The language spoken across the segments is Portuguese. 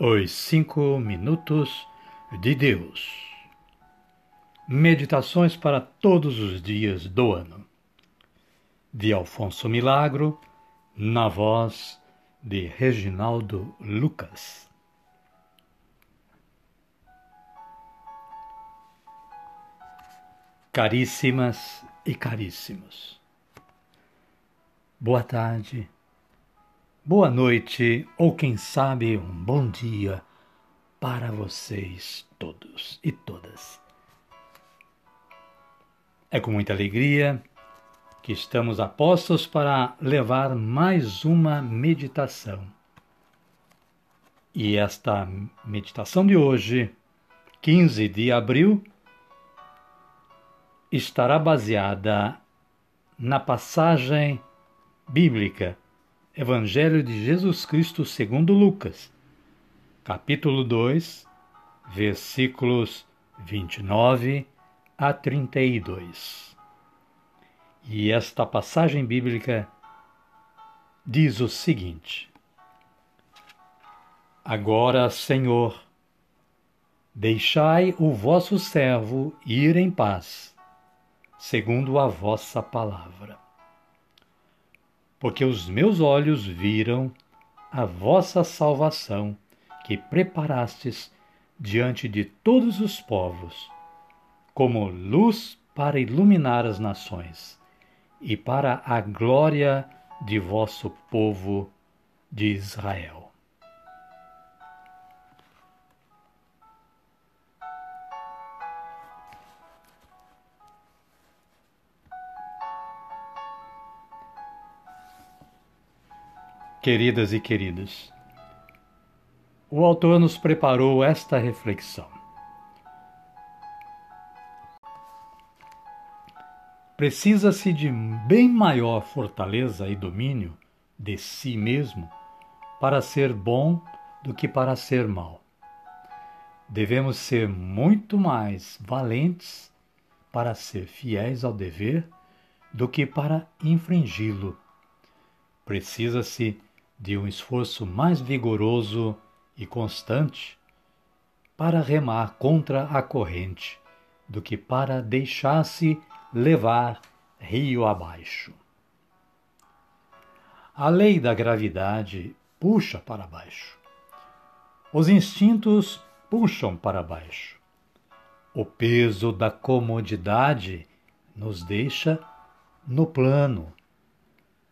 Os Cinco Minutos de Deus. Meditações para todos os dias do ano. De Alfonso Milagro, na voz de Reginaldo Lucas. Caríssimas e caríssimos. Boa tarde boa noite ou quem sabe um bom dia para vocês todos e todas. É com muita alegria que estamos apostos para levar mais uma meditação. E esta meditação de hoje, 15 de abril, estará baseada na passagem bíblica Evangelho de Jesus Cristo segundo Lucas, capítulo 2, versículos 29 a 32. E esta passagem bíblica diz o seguinte: Agora, Senhor, deixai o vosso servo ir em paz, segundo a vossa palavra porque os meus olhos viram a vossa salvação que preparastes diante de todos os povos, como luz para iluminar as nações e para a glória de vosso povo de Israel. Queridas e queridos, o autor nos preparou esta reflexão. Precisa-se de bem maior fortaleza e domínio de si mesmo para ser bom do que para ser mal. Devemos ser muito mais valentes para ser fiéis ao dever do que para infringi-lo. Precisa-se de um esforço mais vigoroso e constante para remar contra a corrente do que para deixar-se levar rio abaixo. A lei da gravidade puxa para baixo. Os instintos puxam para baixo. O peso da comodidade nos deixa no plano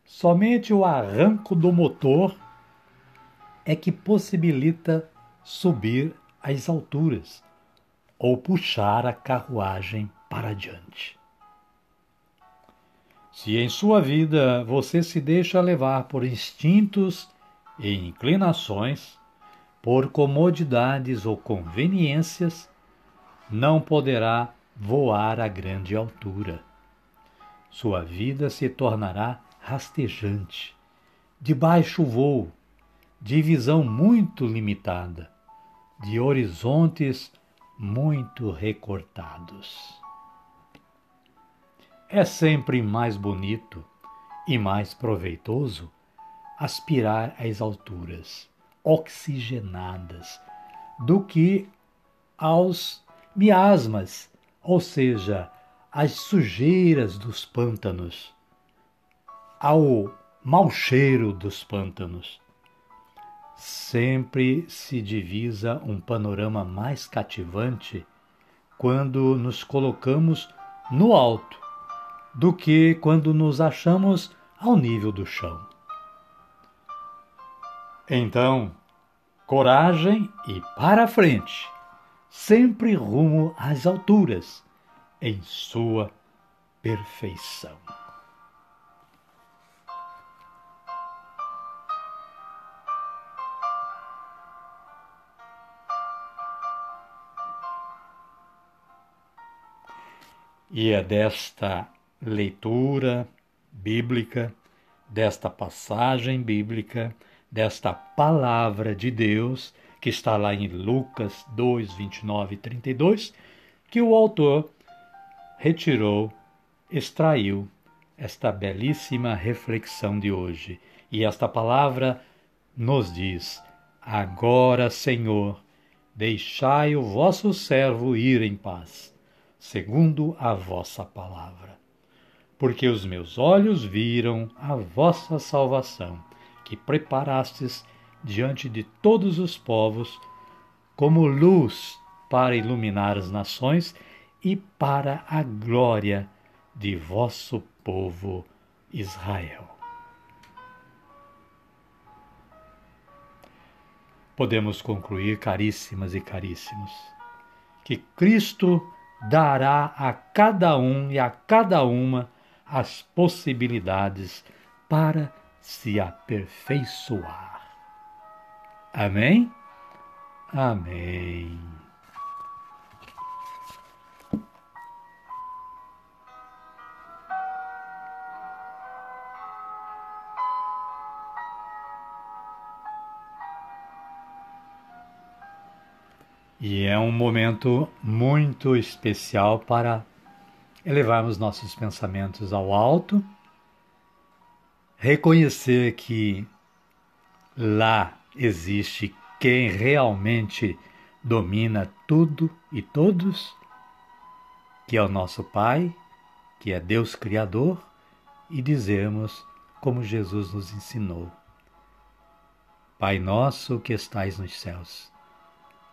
Somente o arranco do motor é que possibilita subir às alturas ou puxar a carruagem para diante. Se em sua vida você se deixa levar por instintos e inclinações, por comodidades ou conveniências, não poderá voar a grande altura. Sua vida se tornará rastejante, de baixo voo, de visão muito limitada, de horizontes muito recortados. É sempre mais bonito e mais proveitoso aspirar às alturas oxigenadas do que aos miasmas, ou seja, às sujeiras dos pântanos ao mau cheiro dos pântanos. Sempre se divisa um panorama mais cativante quando nos colocamos no alto do que quando nos achamos ao nível do chão. Então, coragem e para frente, sempre rumo às alturas, em sua perfeição. E é desta leitura bíblica, desta passagem bíblica, desta palavra de Deus, que está lá em Lucas 2, 29 e 32, que o autor retirou, extraiu esta belíssima reflexão de hoje. E esta palavra nos diz: Agora, Senhor, deixai o vosso servo ir em paz, segundo a vossa palavra. Porque os meus olhos viram a vossa salvação, que preparastes diante de todos os povos, como luz para iluminar as nações e para a glória de vosso povo Israel. podemos concluir, caríssimas e caríssimos, que Cristo dará a cada um e a cada uma as possibilidades para se aperfeiçoar. Amém? Amém. E é um momento muito especial para elevarmos nossos pensamentos ao alto, reconhecer que lá existe quem realmente domina tudo e todos, que é o nosso Pai, que é Deus Criador, e dizermos como Jesus nos ensinou: Pai nosso que estais nos céus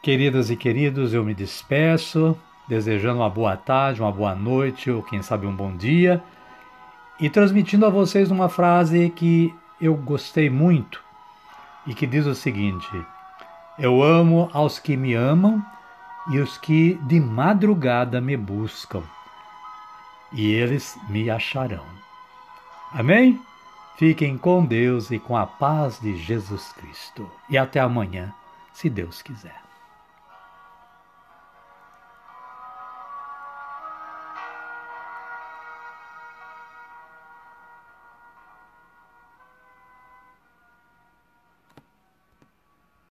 Queridas e queridos, eu me despeço, desejando uma boa tarde, uma boa noite ou quem sabe um bom dia e transmitindo a vocês uma frase que eu gostei muito e que diz o seguinte: Eu amo aos que me amam e os que de madrugada me buscam, e eles me acharão. Amém? Fiquem com Deus e com a paz de Jesus Cristo. E até amanhã, se Deus quiser.